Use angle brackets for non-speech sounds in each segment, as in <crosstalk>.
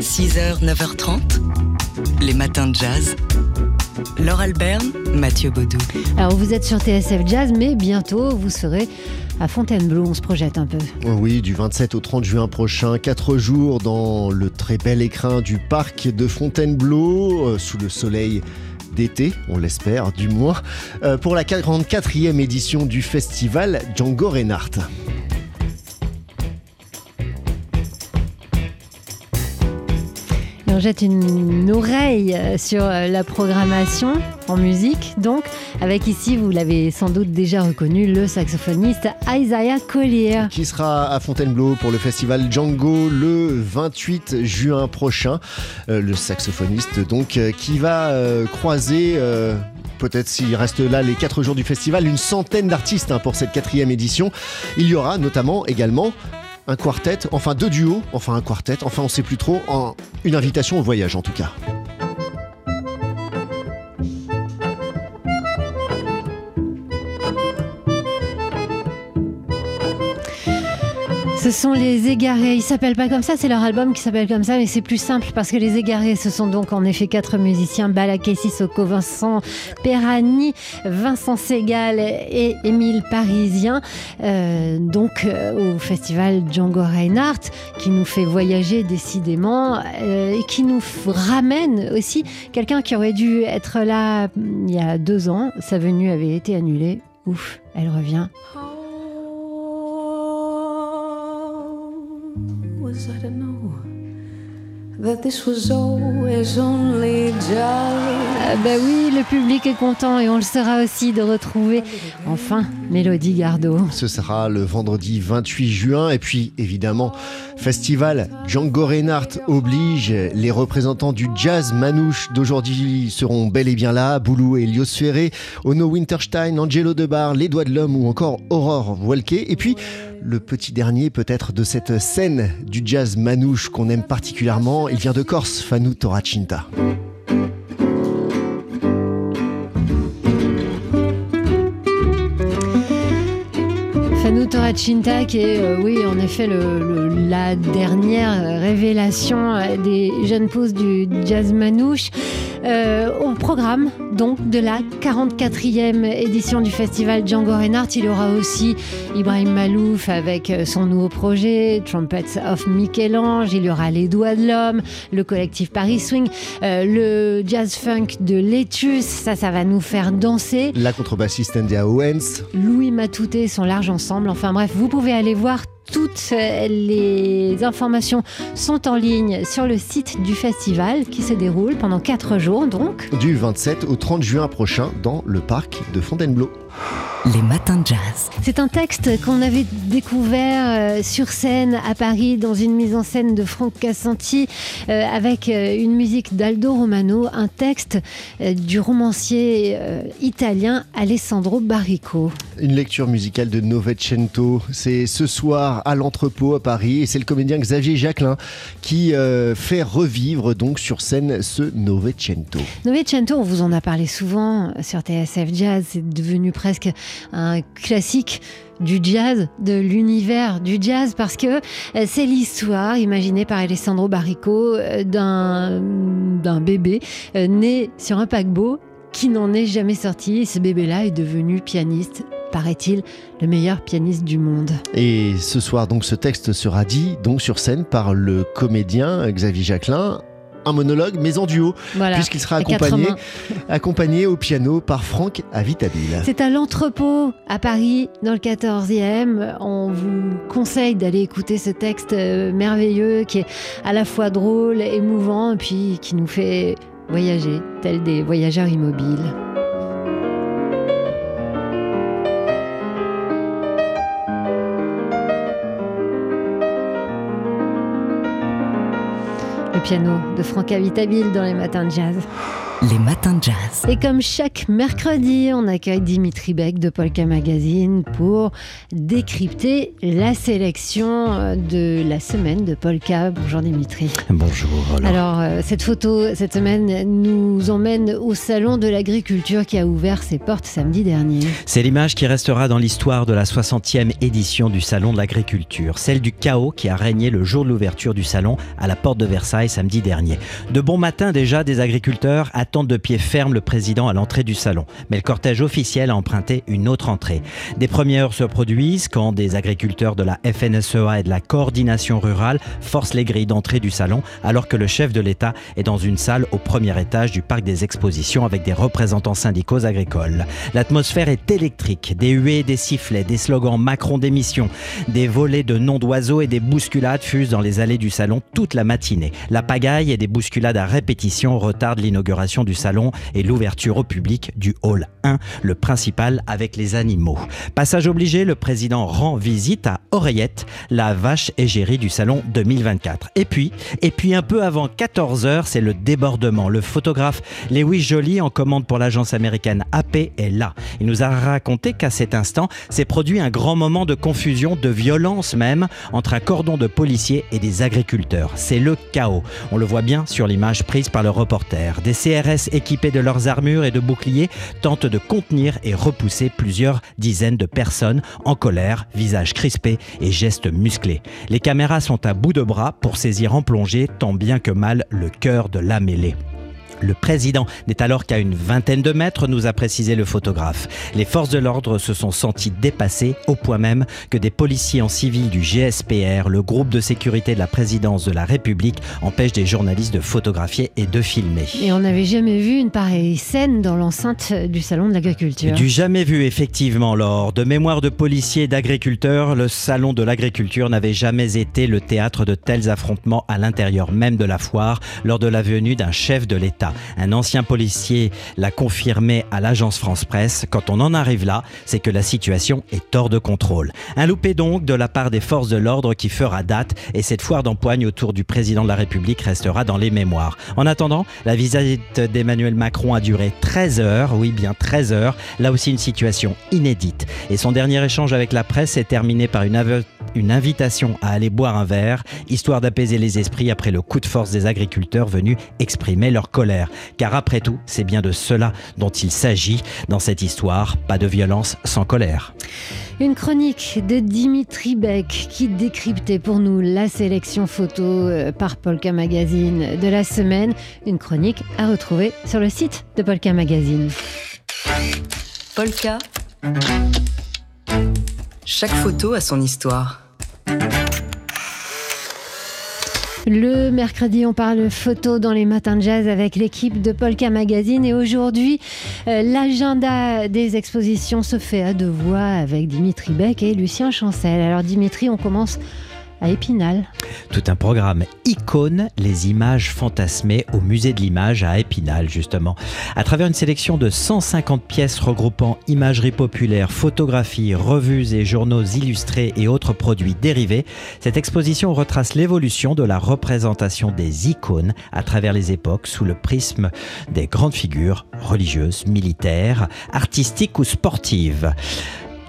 6h, 9h30, les matins de jazz. Laure Alberne, Mathieu Baudou. Alors vous êtes sur TSF Jazz, mais bientôt vous serez à Fontainebleau. On se projette un peu. Oui, du 27 au 30 juin prochain, 4 jours dans le très bel écrin du parc de Fontainebleau, euh, sous le soleil d'été, on l'espère du moins, euh, pour la 44e édition du festival Django Reinhardt. Jette une oreille euh, sur euh, la programmation en musique, donc avec ici, vous l'avez sans doute déjà reconnu, le saxophoniste Isaiah Collier. Qui sera à Fontainebleau pour le festival Django le 28 juin prochain. Euh, le saxophoniste donc qui va croiser... Peut-être s'il reste là les 4 jours du festival, une centaine d'artistes hein, pour cette quatrième édition. Il y aura notamment également un quartet, enfin deux duos, enfin un quartet, enfin on sait plus trop, en- une invitation au voyage en tout cas. Ce sont les Égarés. Ils s'appellent pas comme ça, c'est leur album qui s'appelle comme ça, mais c'est plus simple parce que les Égarés, ce sont donc en effet quatre musiciens Balaké Sissoko, Vincent Perani, Vincent Segal et Émile Parisien. Euh, donc euh, au festival Django Reinhardt, qui nous fait voyager décidément euh, et qui nous ramène aussi quelqu'un qui aurait dû être là hum, il y a deux ans. Sa venue avait été annulée. Ouf, elle revient. Was I to know that this was always only jolly? Ah bah oui, le public est content et on le sera aussi de retrouver enfin Mélodie Gardot. Ce sera le vendredi 28 juin. Et puis, évidemment, festival Django Reinhardt oblige. Les représentants du jazz manouche d'aujourd'hui seront bel et bien là. Boulou et Elios Ferré, Ono Winterstein, Angelo Debar, Les Doigts de l'Homme ou encore Aurore Walke. Et puis, le petit dernier peut-être de cette scène du jazz manouche qu'on aime particulièrement. Il vient de Corse, Fanou Toracinta. Fanou Toracinta qui est, euh, oui, en effet, la dernière révélation euh, des jeunes pousses du jazz manouche. Euh, au programme donc de la 44e édition du festival Django Reinhardt, il y aura aussi Ibrahim Malouf avec euh, son nouveau projet Trumpets of Michel-Ange, il y aura Les Doigts de l'Homme, le collectif Paris Swing, euh, le jazz funk de Letus, ça ça va nous faire danser. La contrebassiste India Owens, Louis Matouté, son large ensemble. Enfin bref, vous pouvez aller voir. Toutes les informations sont en ligne sur le site du festival qui se déroule pendant 4 jours donc. du 27 au 30 juin prochain dans le parc de Fontainebleau. Les matins de jazz. C'est un texte qu'on avait découvert euh, sur scène à Paris dans une mise en scène de Franck Cassanti euh, avec euh, une musique d'Aldo Romano, un texte du romancier italien Alessandro Barrico. Une lecture musicale de Novecento. C'est ce soir à l'entrepôt à Paris et c'est le comédien Xavier Jacquelin qui fait revivre donc sur scène ce Novecento. Novecento, on vous en a parlé souvent sur TSF Jazz, c'est devenu presque un classique du jazz, de l'univers du jazz, parce que euh, c'est l'histoire imaginée par Alessandro Barrico euh, d'un d'un bébé euh, né sur un paquebot qui n'en est jamais sorti. Et ce bébé-là est devenu pianiste, paraît-il, le meilleur pianiste du monde. Et ce soir donc ce texte sera dit donc sur scène par le comédien Xavier Jacquelin. Un monologue mais en duo Voilà. puisqu'il sera accompagné, <laughs> accompagné au piano par Franck Avitabile. C'est à l'entrepôt à Paris, dans le 14e. On vous conseille d'aller écouter ce texte euh, merveilleux qui est à la fois drôle, émouvant, et puis qui nous fait voyager, tels des voyageurs immobiles. Piano de Franck Habitabile dans les matins de jazz. Les matins de jazz. Et comme chaque mercredi, on accueille Dimitri Beck de Polka Magazine pour décrypter la sélection euh, de la semaine de Polka. Bonjour Dimitri. Bonjour. Alors, euh, cette photo, cette semaine, nous emmène au Salon de l'Agriculture qui a ouvert ses portes samedi dernier. C'est l'image qui restera dans l'histoire de la 60e édition du Salon de l'Agriculture, celle du chaos qui a régné le jour de l'ouverture du salon à la porte de Versailles samedi dernier. De bon matin déjà, des agriculteurs attendent de pied ferme le président à l'entrée du salon. Mais le cortège officiel a emprunté une autre entrée. Des premières se produisent quand des agriculteurs de la FNSEA et de la coordination rurale forcent les grilles d'entrée du salon alors que le chef de l'État est dans une salle au premier étage du parc des expositions avec des représentants syndicaux agricoles. L'atmosphère est électrique, des huées, des sifflets, des slogans Macron démission, des volets de noms d'oiseaux et des bousculades fusent dans les allées du salon toute la matinée. La pagaille et des bousculades à répétition retardent l'inauguration du salon et l'ouverture au public du hall 1, le principal avec les animaux. Passage obligé, le président rend visite à Oreillette, la vache égérie du salon 2024. Et puis, et puis un peu avant 14h, c'est le débordement. Le photographe Lewis Joly en commande pour l'agence américaine AP est là. Il nous a raconté qu'à cet instant s'est produit un grand moment de confusion, de violence même, entre un cordon de policiers et des agriculteurs. C'est le chaos. On le voit bien sur l'image prise par le reporter. Des CRS équipés de leurs armures et de boucliers tentent de contenir et repousser plusieurs dizaines de personnes en colère, visage crispé et gestes musclés. Les caméras sont à bout de bras pour saisir en plongée tant bien que mal le cœur de la mêlée. Le président n'est alors qu'à une vingtaine de mètres, nous a précisé le photographe. Les forces de l'ordre se sont senties dépassées au point même que des policiers en civil du GSPR, le groupe de sécurité de la présidence de la République, empêchent des journalistes de photographier et de filmer. Et on n'avait jamais vu une pareille scène dans l'enceinte du Salon de l'Agriculture. Du jamais vu, effectivement, lors de mémoire de policiers et d'agriculteurs, le Salon de l'Agriculture n'avait jamais été le théâtre de tels affrontements à l'intérieur même de la foire lors de la venue d'un chef de l'État. Un ancien policier l'a confirmé à l'agence France Presse. Quand on en arrive là, c'est que la situation est hors de contrôle. Un loupé donc de la part des forces de l'ordre qui fera date et cette foire d'empoigne autour du président de la République restera dans les mémoires. En attendant, la visite d'Emmanuel Macron a duré 13 heures, oui bien 13 heures, là aussi une situation inédite. Et son dernier échange avec la presse est terminé par une, une invitation à aller boire un verre, histoire d'apaiser les esprits après le coup de force des agriculteurs venus exprimer leur colère. Car après tout, c'est bien de cela dont il s'agit dans cette histoire. Pas de violence sans colère. Une chronique de Dimitri Beck qui décryptait pour nous la sélection photo euh, par Polka Magazine de la semaine. Une chronique à retrouver sur le site de Polka Magazine. Polka. Chaque photo a son histoire. Le mercredi, on parle photo dans les matins de jazz avec l'équipe de Polka Magazine. Et aujourd'hui, euh, l'agenda des expositions se fait à deux voix avec Dimitri Beck et Lucien Chancel. Alors Dimitri, on commence à Épinal. Tout un programme icône, les images fantasmées au musée de l'image à Épinal justement. À travers une sélection de 150 pièces regroupant imagerie populaire, photographies, revues et journaux illustrés et autres produits dérivés, cette exposition retrace l'évolution de la représentation des icônes à travers les époques sous le prisme des grandes figures religieuses, militaires, artistiques ou sportives.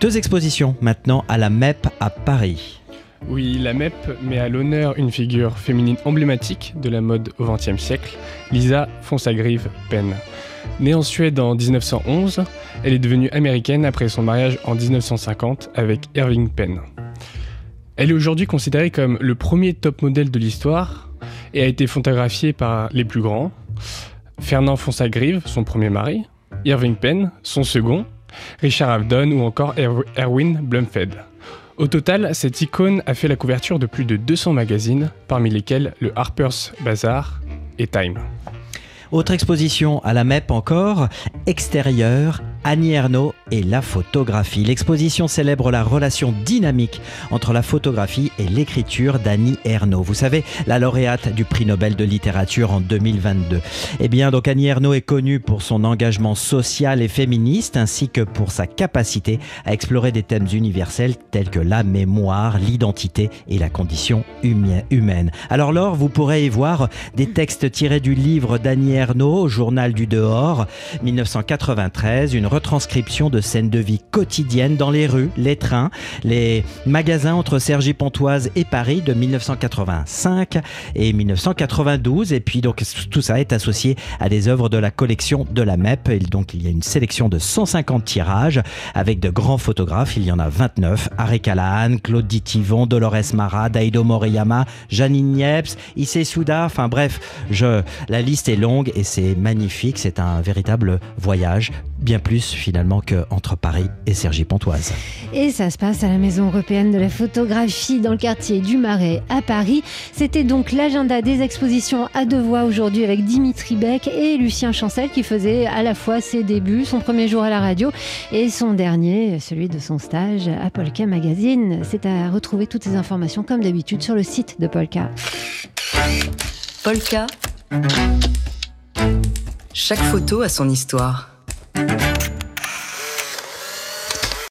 Deux expositions maintenant à la MEP à Paris. Oui, la MEP met à l'honneur une figure féminine emblématique de la mode au XXe siècle, Lisa Fonsagrive Penn. Née en Suède en 1911, elle est devenue américaine après son mariage en 1950 avec Irving Penn. Elle est aujourd'hui considérée comme le premier top modèle de l'histoire et a été photographiée par les plus grands. Fernand Fonsagrive, son premier mari, Irving Penn, son second, Richard Avedon ou encore Erwin Blumfeld. Au total, cette icône a fait la couverture de plus de 200 magazines, parmi lesquels le Harper's Bazaar et Time. Autre exposition à la MEP encore, extérieure, Annie et la photographie. L'exposition célèbre la relation dynamique entre la photographie et l'écriture d'Annie Ernaux. Vous savez, la lauréate du prix Nobel de littérature en 2022. Eh bien, donc Annie Ernaux est connue pour son engagement social et féministe ainsi que pour sa capacité à explorer des thèmes universels tels que la mémoire, l'identité et la condition humaine. Alors Laure, vous pourrez y voir des textes tirés du livre d'Annie Ernaux, Journal du dehors, 1993, une retranscription de scènes de vie quotidiennes dans les rues, les trains, les magasins entre Cergy-Pontoise et Paris de 1985 et 1992. Et puis donc tout ça est associé à des œuvres de la collection de la MEP. Et donc il y a une sélection de 150 tirages avec de grands photographes. Il y en a 29. Harry Callahan, Claude Ditivon, Dolores Mara, Daido Moriyama, Janine Niepce, Issei Souda. Enfin bref, je, la liste est longue et c'est magnifique. C'est un véritable voyage, bien plus finalement qu'entre Paris et Cergy-Pontoise. Et ça se passe à la Maison européenne de la photographie dans le quartier du Marais à Paris. C'était donc l'agenda des expositions à deux voix aujourd'hui avec Dimitri Beck et Lucien Chancel qui faisait à la fois ses débuts, son premier jour à la radio et son dernier, celui de son stage à Polka Magazine. C'est à retrouver toutes ces informations comme d'habitude sur le site de Polka. Polka. Chaque photo a son histoire.